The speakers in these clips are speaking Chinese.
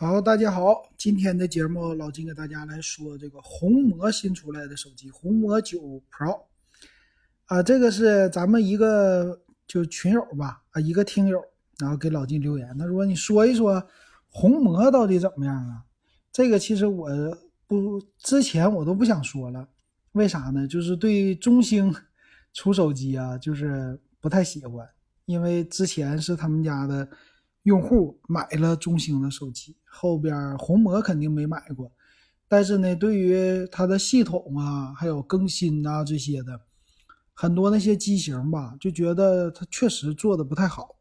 好，大家好，今天的节目老金给大家来说这个红魔新出来的手机红魔九 Pro 啊，这个是咱们一个就群友吧啊，一个听友，然后给老金留言，他说你说一说红魔到底怎么样啊？这个其实我不之前我都不想说了，为啥呢？就是对中兴出手机啊，就是不太喜欢，因为之前是他们家的。用户买了中兴的手机，后边红魔肯定没买过，但是呢，对于它的系统啊，还有更新啊这些的，很多那些机型吧，就觉得它确实做的不太好，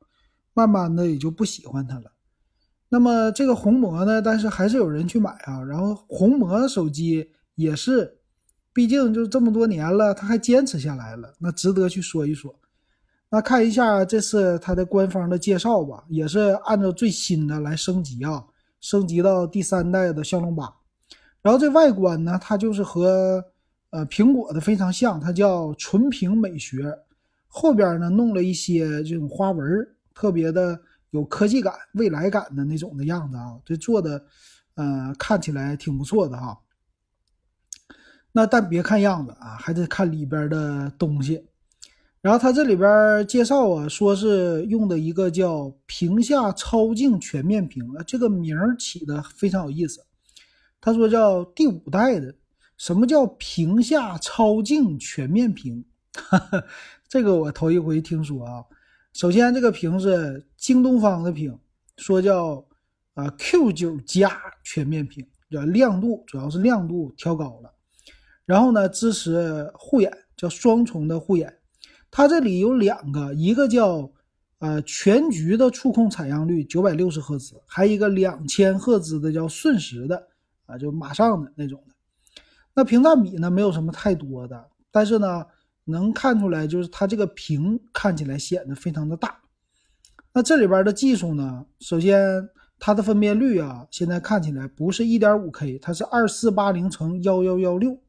慢慢的也就不喜欢它了。那么这个红魔呢，但是还是有人去买啊。然后红魔手机也是，毕竟就这么多年了，它还坚持下来了，那值得去说一说。那看一下这次它的官方的介绍吧，也是按照最新的来升级啊，升级到第三代的骁龙八。然后这外观呢，它就是和呃苹果的非常像，它叫纯平美学。后边呢弄了一些这种花纹，特别的有科技感、未来感的那种的样子啊，这做的呃看起来挺不错的哈。那但别看样子啊，还得看里边的东西。然后它这里边介绍啊，说是用的一个叫屏下超净全面屏啊，这个名儿起的非常有意思。他说叫第五代的，什么叫屏下超净全面屏？这个我头一回听说啊。首先这个屏是京东方的屏，说叫啊 Q 九加全面屏，叫亮度主要是亮度调高了。然后呢，支持护眼，叫双重的护眼。它这里有两个，一个叫呃全局的触控采样率九百六十赫兹，还有一个两千赫兹的叫瞬时的啊，就马上的那种的。那屏占比呢没有什么太多的，但是呢能看出来就是它这个屏看起来显得非常的大。那这里边的技术呢，首先它的分辨率啊，现在看起来不是一点五 K，它是二四八零乘幺幺幺六。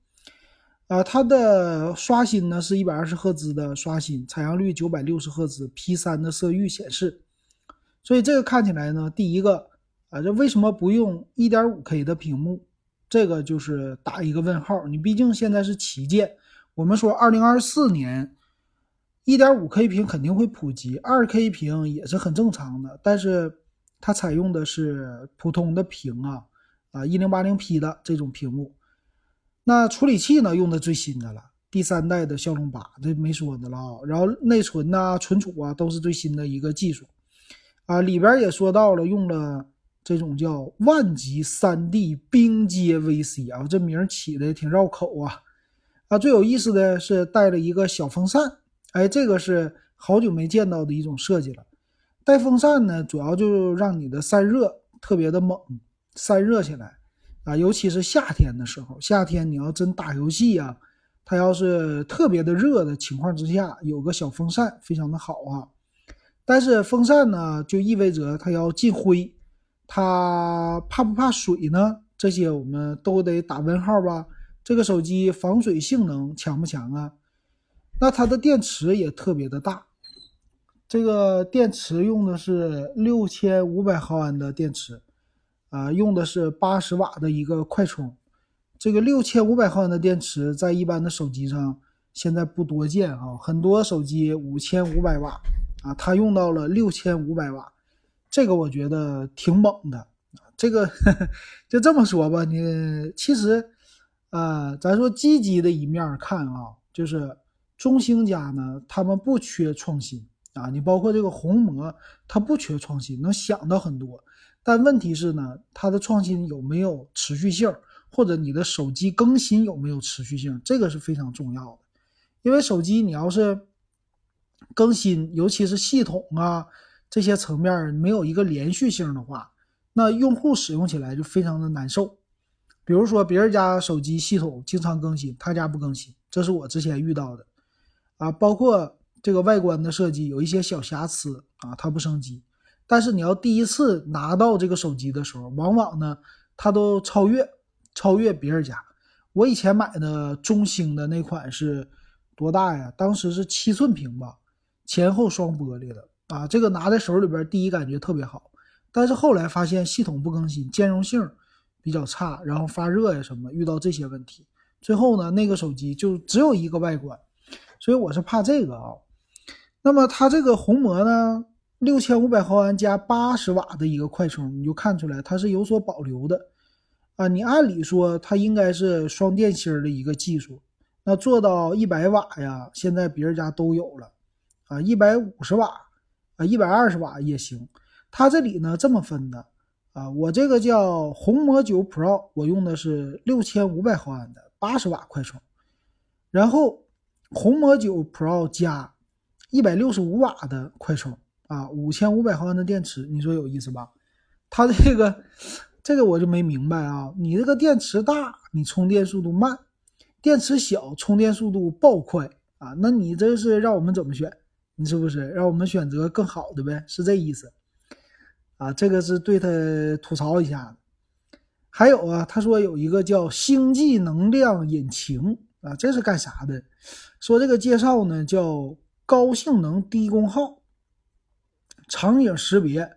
啊，它的刷新呢是一百二十赫兹的刷新，采样率九百六十赫兹，P 三的色域显示，所以这个看起来呢，第一个啊，这为什么不用一点五 K 的屏幕？这个就是打一个问号。你毕竟现在是旗舰，我们说二零二四年一点五 K 屏肯定会普及，二 K 屏也是很正常的，但是它采用的是普通的屏啊，啊一零八零 P 的这种屏幕。那处理器呢？用的最新的了，第三代的骁龙八，这没说的了啊。然后内存呐、存储啊，都是最新的一个技术啊。里边也说到了，用了这种叫万级 3D 冰阶 VC 啊，这名起的挺绕口啊。啊，最有意思的是带了一个小风扇，哎，这个是好久没见到的一种设计了。带风扇呢，主要就让你的散热特别的猛，散热起来。啊，尤其是夏天的时候，夏天你要真打游戏呀，它要是特别的热的情况之下，有个小风扇非常的好啊。但是风扇呢，就意味着它要进灰，它怕不怕水呢？这些我们都得打问号吧。这个手机防水性能强不强啊？那它的电池也特别的大，这个电池用的是六千五百毫安的电池。啊，用的是八十瓦的一个快充，这个六千五百毫安的电池在一般的手机上现在不多见啊，很多手机五千五百瓦啊，它用到了六千五百瓦，这个我觉得挺猛的。这个呵呵 就这么说吧，你其实，呃，咱说积极的一面看啊，就是中兴家呢，他们不缺创新啊，你包括这个红魔，它不缺创新，能想到很多。但问题是呢，它的创新有没有持续性，或者你的手机更新有没有持续性，这个是非常重要的。因为手机你要是更新，尤其是系统啊这些层面没有一个连续性的话，那用户使用起来就非常的难受。比如说别人家手机系统经常更新，他家不更新，这是我之前遇到的。啊，包括这个外观的设计有一些小瑕疵啊，它不升级。但是你要第一次拿到这个手机的时候，往往呢，它都超越超越别人家。我以前买的中兴的那款是多大呀？当时是七寸屏吧，前后双玻璃的啊。这个拿在手里边，第一感觉特别好。但是后来发现系统不更新，兼容性比较差，然后发热呀什么，遇到这些问题，最后呢，那个手机就只有一个外观，所以我是怕这个啊。那么它这个红魔呢，六千五百毫安加八十瓦的一个快充，你就看出来它是有所保留的啊。你按理说它应该是双电芯的一个技术，那做到一百瓦呀，现在别人家都有了啊，一百五十瓦啊，一百二十瓦也行。它这里呢这么分的啊，我这个叫红魔九 Pro，我用的是六千五百毫安的八十瓦快充，然后红魔九 Pro 加。一百六十五瓦的快充啊，五千五百毫安的电池，你说有意思吧？它这个这个我就没明白啊。你这个电池大，你充电速度慢；电池小，充电速度爆快啊。那你这是让我们怎么选？你是不是让我们选择更好的呗？是这意思啊？这个是对他吐槽一下还有啊，他说有一个叫星际能量引擎啊，这是干啥的？说这个介绍呢叫。高性能低功耗，场景识别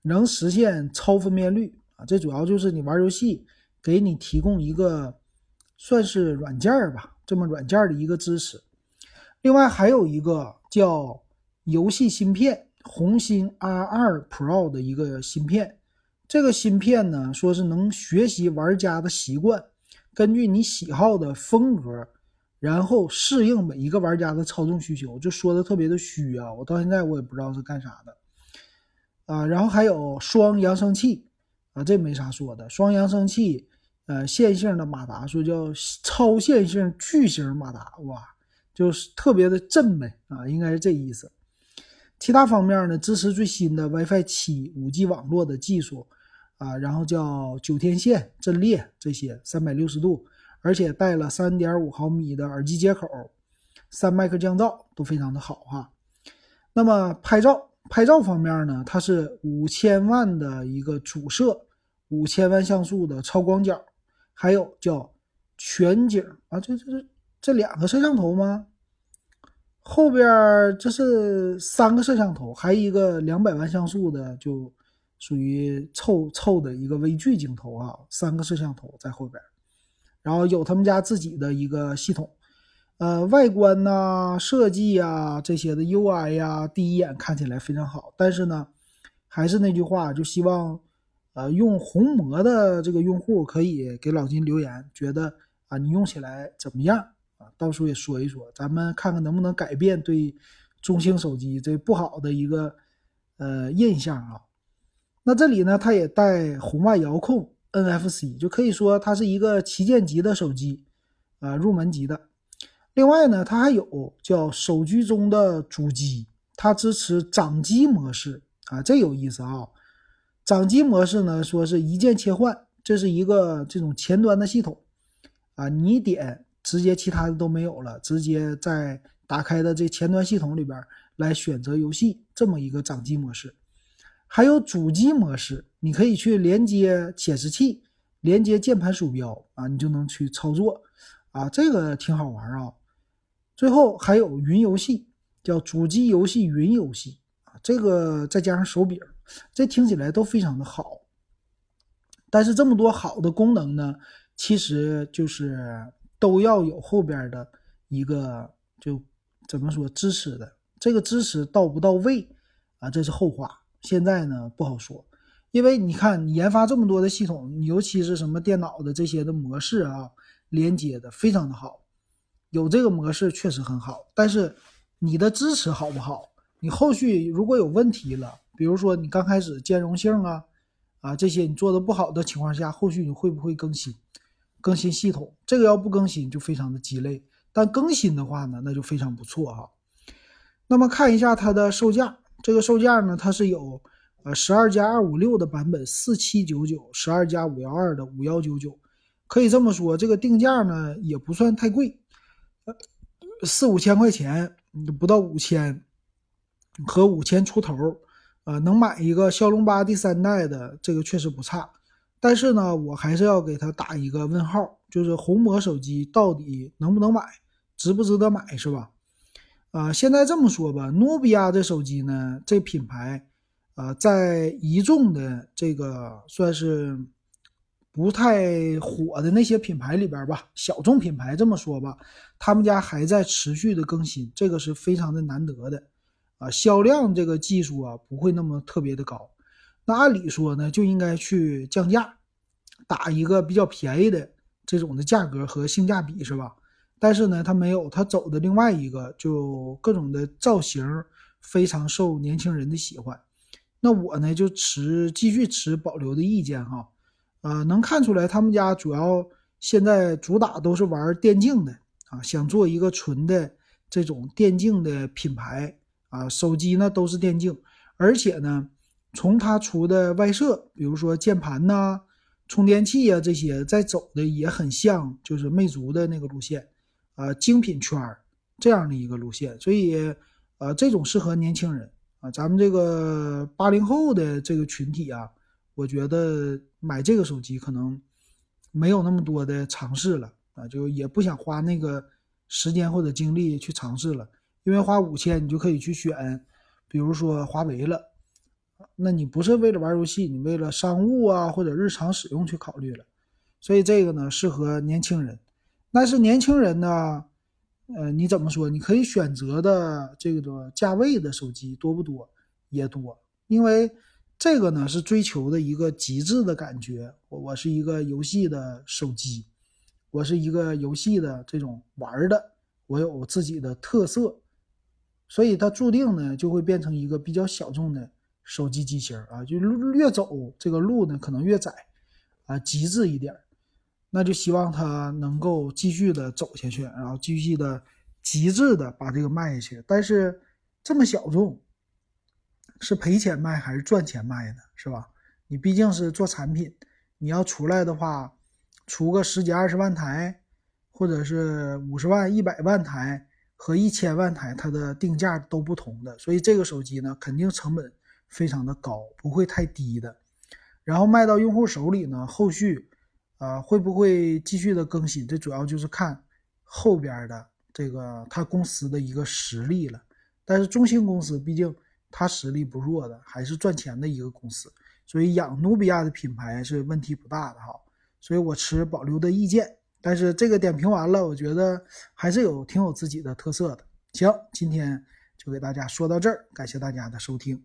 能实现超分辨率啊！这主要就是你玩游戏给你提供一个算是软件儿吧，这么软件儿的一个支持。另外还有一个叫游戏芯片红心 R2 Pro 的一个芯片，这个芯片呢说是能学习玩家的习惯，根据你喜好的风格。然后适应每一个玩家的操纵需求，就说的特别的虚啊！我到现在我也不知道是干啥的啊。然后还有双扬声器啊，这没啥说的。双扬声器，呃，线性的马达，说叫超线性巨型马达，哇，就是特别的震呗啊，应该是这意思。其他方面呢，支持最新的 WiFi 七、五 G 网络的技术啊，然后叫九天线阵列这些，三百六十度。而且带了三点五毫米的耳机接口，三麦克降噪都非常的好哈。那么拍照拍照方面呢，它是五千万的一个主摄，五千万像素的超广角，还有叫全景啊，这这这这两个摄像头吗？后边这是三个摄像头，还一个两百万像素的，就属于凑凑的一个微距镜头啊，三个摄像头在后边。然后有他们家自己的一个系统，呃，外观呐、设计呀这些的 UI 呀，第一眼看起来非常好。但是呢，还是那句话，就希望，呃，用红魔的这个用户可以给老金留言，觉得啊，你用起来怎么样啊？到时候也说一说，咱们看看能不能改变对中兴手机这不好的一个呃印象啊。那这里呢，它也带红外遥控。NFC 就可以说它是一个旗舰级的手机，啊，入门级的。另外呢，它还有叫手机中的主机，它支持掌机模式啊，这有意思啊。掌机模式呢，说是一键切换，这是一个这种前端的系统啊，你点直接其他的都没有了，直接在打开的这前端系统里边来选择游戏，这么一个掌机模式。还有主机模式，你可以去连接显示器，连接键盘鼠标啊，你就能去操作啊，这个挺好玩啊。最后还有云游戏，叫主机游戏云游戏啊，这个再加上手柄，这听起来都非常的好。但是这么多好的功能呢，其实就是都要有后边的一个就怎么说支持的，这个支持到不到位啊，这是后话。现在呢不好说，因为你看你研发这么多的系统，尤其是什么电脑的这些的模式啊，连接的非常的好，有这个模式确实很好。但是你的支持好不好？你后续如果有问题了，比如说你刚开始兼容性啊啊这些你做的不好的情况下，后续你会不会更新更新系统？这个要不更新就非常的鸡肋，但更新的话呢，那就非常不错哈。那么看一下它的售价。这个售价呢，它是有呃十二加二五六的版本四七九九，十二加五幺二的五幺九九，可以这么说，这个定价呢也不算太贵，四五千块钱，不到五千和五千出头，呃能买一个骁龙八第三代的，这个确实不差。但是呢，我还是要给他打一个问号，就是红魔手机到底能不能买，值不值得买，是吧？啊，现在这么说吧，努比亚这手机呢，这品牌，呃，在一众的这个算是不太火的那些品牌里边吧，小众品牌这么说吧，他们家还在持续的更新，这个是非常的难得的啊。销量这个技术啊，不会那么特别的高。那按理说呢，就应该去降价，打一个比较便宜的这种的价格和性价比，是吧？但是呢，他没有，他走的另外一个，就各种的造型非常受年轻人的喜欢。那我呢，就持继续持保留的意见哈。呃，能看出来他们家主要现在主打都是玩电竞的啊，想做一个纯的这种电竞的品牌啊，手机呢都是电竞，而且呢。从它出的外设，比如说键盘呐、充电器呀这些，在走的也很像，就是魅族的那个路线，啊，精品圈这样的一个路线。所以，呃，这种适合年轻人啊，咱们这个八零后的这个群体啊，我觉得买这个手机可能没有那么多的尝试了啊，就也不想花那个时间或者精力去尝试了，因为花五千你就可以去选，比如说华为了。那你不是为了玩游戏，你为了商务啊或者日常使用去考虑了，所以这个呢适合年轻人。但是年轻人呢，呃，你怎么说？你可以选择的这个价位的手机多不多？也多，因为这个呢是追求的一个极致的感觉。我我是一个游戏的手机，我是一个游戏的这种玩的，我有自己的特色，所以它注定呢就会变成一个比较小众的。手机机型啊，就越走这个路呢，可能越窄，啊，极致一点，那就希望它能够继续的走下去，然后继续的极致的把这个卖下去。但是这么小众，是赔钱卖还是赚钱卖呢？是吧？你毕竟是做产品，你要出来的话，出个十几二十万台，或者是五十万、一百万台和一千万台，它的定价都不同的，所以这个手机呢，肯定成本。非常的高，不会太低的。然后卖到用户手里呢，后续，呃，会不会继续的更新？这主要就是看后边的这个他公司的一个实力了。但是中兴公司毕竟它实力不弱的，还是赚钱的一个公司，所以养努比亚的品牌是问题不大的哈。所以我持保留的意见。但是这个点评完了，我觉得还是有挺有自己的特色的。行，今天就给大家说到这儿，感谢大家的收听。